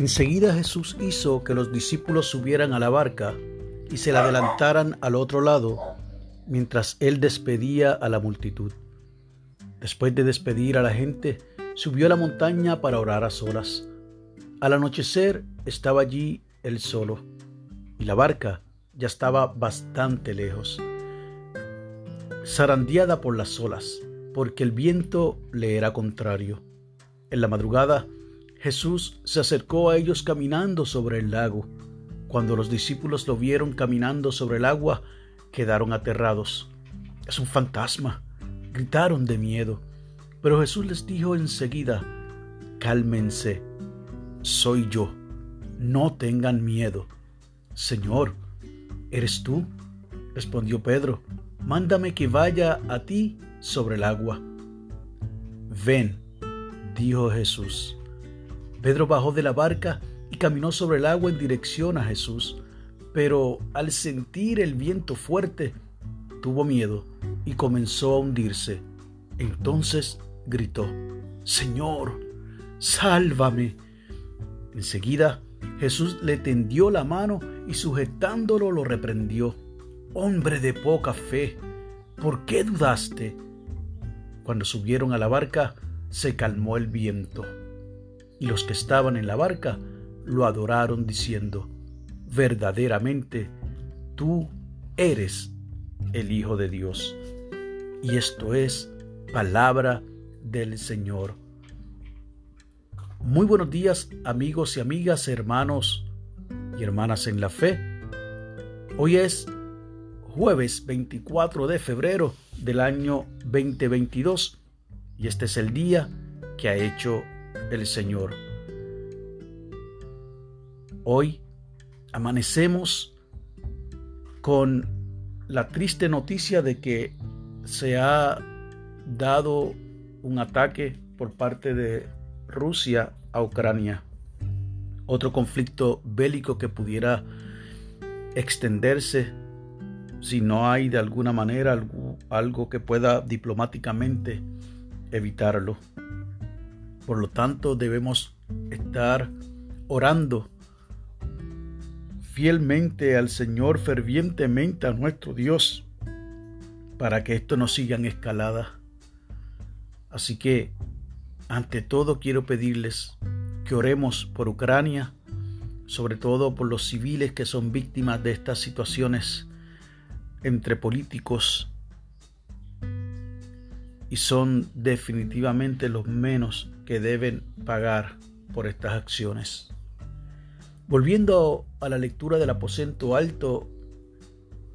Enseguida Jesús hizo que los discípulos subieran a la barca y se la adelantaran al otro lado mientras él despedía a la multitud. Después de despedir a la gente, subió a la montaña para orar a solas. Al anochecer estaba allí él solo y la barca ya estaba bastante lejos, zarandeada por las olas, porque el viento le era contrario. En la madrugada, Jesús se acercó a ellos caminando sobre el lago. Cuando los discípulos lo vieron caminando sobre el agua, quedaron aterrados. Es un fantasma, gritaron de miedo. Pero Jesús les dijo enseguida, cálmense, soy yo, no tengan miedo. Señor, ¿eres tú? respondió Pedro, mándame que vaya a ti sobre el agua. Ven, dijo Jesús. Pedro bajó de la barca y caminó sobre el agua en dirección a Jesús, pero al sentir el viento fuerte, tuvo miedo y comenzó a hundirse. Entonces gritó, Señor, sálvame. Enseguida Jesús le tendió la mano y sujetándolo lo reprendió. Hombre de poca fe, ¿por qué dudaste? Cuando subieron a la barca, se calmó el viento y los que estaban en la barca lo adoraron diciendo, verdaderamente tú eres el Hijo de Dios. Y esto es palabra del Señor. Muy buenos días amigos y amigas, hermanos y hermanas en la fe. Hoy es jueves 24 de febrero del año 2022 y este es el día que ha hecho el Señor. Hoy amanecemos con la triste noticia de que se ha dado un ataque por parte de Rusia a Ucrania. Otro conflicto bélico que pudiera extenderse si no hay de alguna manera algo, que pueda diplomáticamente evitarlo. Por lo tanto, debemos estar orando fielmente al Señor, fervientemente a nuestro Dios, para que esto no siga en escalada. Así que, ante todo, quiero pedirles que oremos por Ucrania, sobre todo por los civiles que son víctimas de estas situaciones entre políticos y son definitivamente los menos que deben pagar por estas acciones. Volviendo a la lectura del aposento alto,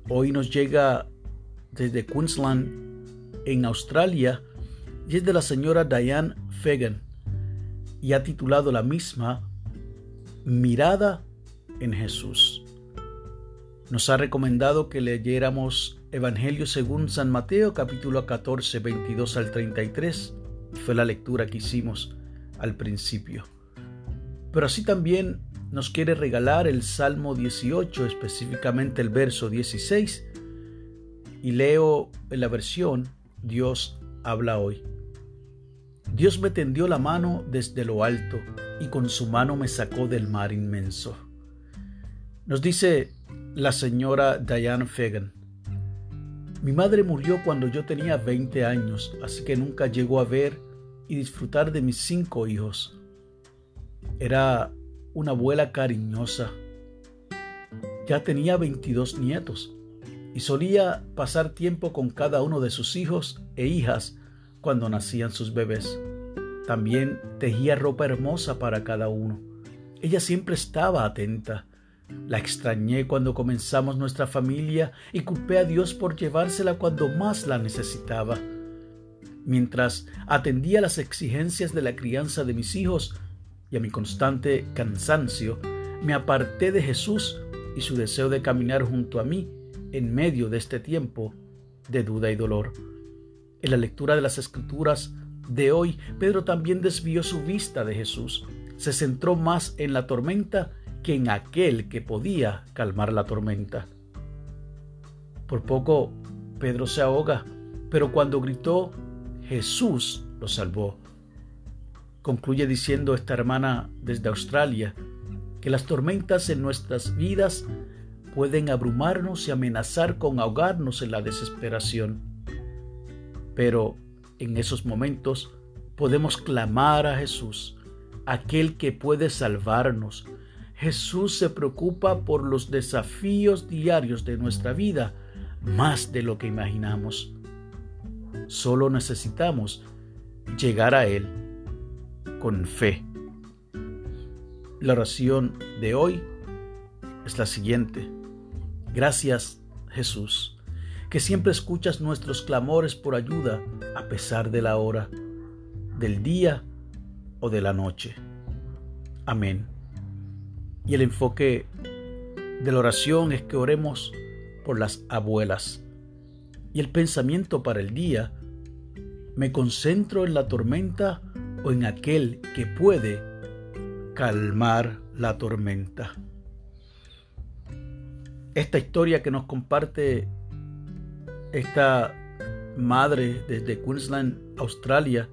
hoy nos llega desde Queensland, en Australia, y es de la señora Diane Fagan, y ha titulado la misma Mirada en Jesús. Nos ha recomendado que leyéramos Evangelio según San Mateo capítulo 14, 22 al 33. Fue la lectura que hicimos al principio. Pero así también nos quiere regalar el Salmo 18, específicamente el verso 16. Y leo en la versión Dios habla hoy. Dios me tendió la mano desde lo alto y con su mano me sacó del mar inmenso. Nos dice la señora Diane Fagan. Mi madre murió cuando yo tenía 20 años, así que nunca llegó a ver y disfrutar de mis cinco hijos. Era una abuela cariñosa. Ya tenía 22 nietos y solía pasar tiempo con cada uno de sus hijos e hijas cuando nacían sus bebés. También tejía ropa hermosa para cada uno. Ella siempre estaba atenta la extrañé cuando comenzamos nuestra familia y culpé a Dios por llevársela cuando más la necesitaba. Mientras atendía las exigencias de la crianza de mis hijos y a mi constante cansancio, me aparté de Jesús y su deseo de caminar junto a mí en medio de este tiempo de duda y dolor. En la lectura de las escrituras de hoy, Pedro también desvió su vista de Jesús. Se centró más en la tormenta que en aquel que podía calmar la tormenta. Por poco Pedro se ahoga, pero cuando gritó, Jesús lo salvó. Concluye diciendo esta hermana desde Australia, que las tormentas en nuestras vidas pueden abrumarnos y amenazar con ahogarnos en la desesperación. Pero en esos momentos podemos clamar a Jesús, aquel que puede salvarnos. Jesús se preocupa por los desafíos diarios de nuestra vida más de lo que imaginamos. Solo necesitamos llegar a Él con fe. La oración de hoy es la siguiente. Gracias, Jesús, que siempre escuchas nuestros clamores por ayuda a pesar de la hora, del día o de la noche. Amén. Y el enfoque de la oración es que oremos por las abuelas. Y el pensamiento para el día, me concentro en la tormenta o en aquel que puede calmar la tormenta. Esta historia que nos comparte esta madre desde Queensland, Australia,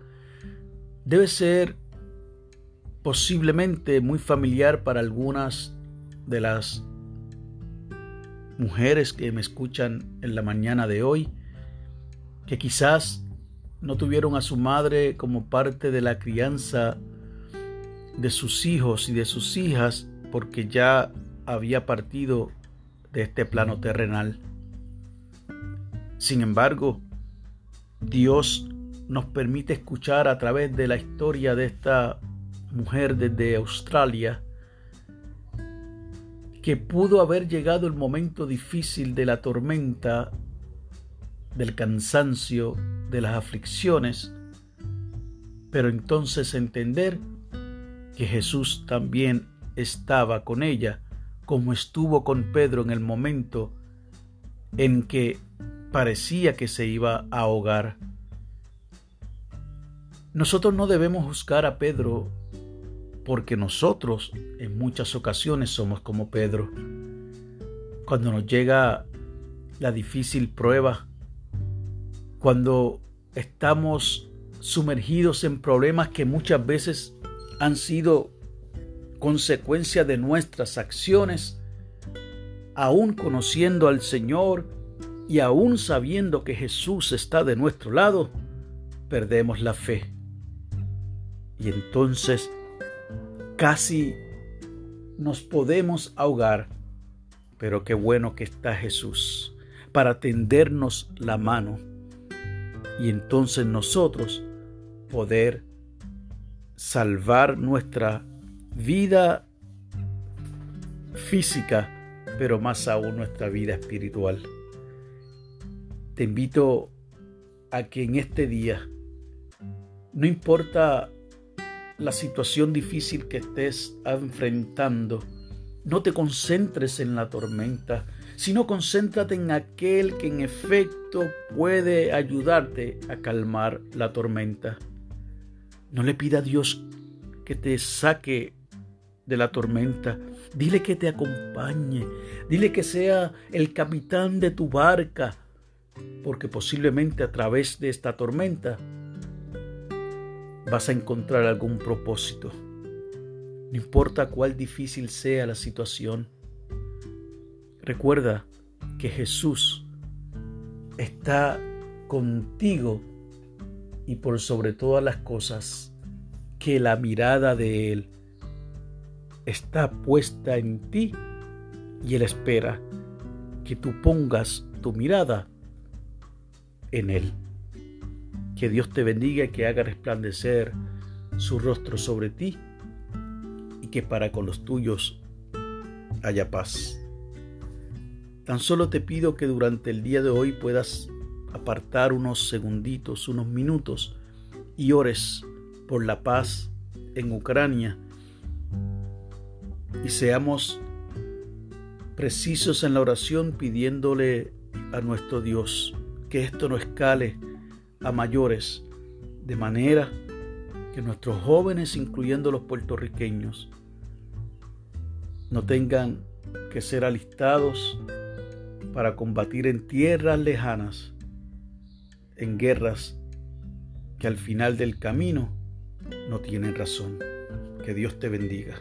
debe ser posiblemente muy familiar para algunas de las mujeres que me escuchan en la mañana de hoy, que quizás no tuvieron a su madre como parte de la crianza de sus hijos y de sus hijas porque ya había partido de este plano terrenal. Sin embargo, Dios nos permite escuchar a través de la historia de esta mujer desde Australia que pudo haber llegado el momento difícil de la tormenta, del cansancio, de las aflicciones, pero entonces entender que Jesús también estaba con ella como estuvo con Pedro en el momento en que parecía que se iba a ahogar. Nosotros no debemos juzgar a Pedro porque nosotros en muchas ocasiones somos como Pedro. Cuando nos llega la difícil prueba, cuando estamos sumergidos en problemas que muchas veces han sido consecuencia de nuestras acciones, aún conociendo al Señor y aún sabiendo que Jesús está de nuestro lado, perdemos la fe. Y entonces casi nos podemos ahogar, pero qué bueno que está Jesús para tendernos la mano y entonces nosotros poder salvar nuestra vida física, pero más aún nuestra vida espiritual. Te invito a que en este día, no importa la situación difícil que estés enfrentando, no te concentres en la tormenta, sino concéntrate en aquel que en efecto puede ayudarte a calmar la tormenta. No le pida a Dios que te saque de la tormenta. Dile que te acompañe. Dile que sea el capitán de tu barca. Porque posiblemente a través de esta tormenta vas a encontrar algún propósito. No importa cuál difícil sea la situación. Recuerda que Jesús está contigo y por sobre todas las cosas que la mirada de Él está puesta en ti y Él espera que tú pongas tu mirada en Él. Que Dios te bendiga y que haga resplandecer su rostro sobre ti y que para con los tuyos haya paz. Tan solo te pido que durante el día de hoy puedas apartar unos segunditos, unos minutos y ores por la paz en Ucrania y seamos precisos en la oración pidiéndole a nuestro Dios que esto no escale a mayores, de manera que nuestros jóvenes, incluyendo los puertorriqueños, no tengan que ser alistados para combatir en tierras lejanas, en guerras que al final del camino no tienen razón. Que Dios te bendiga.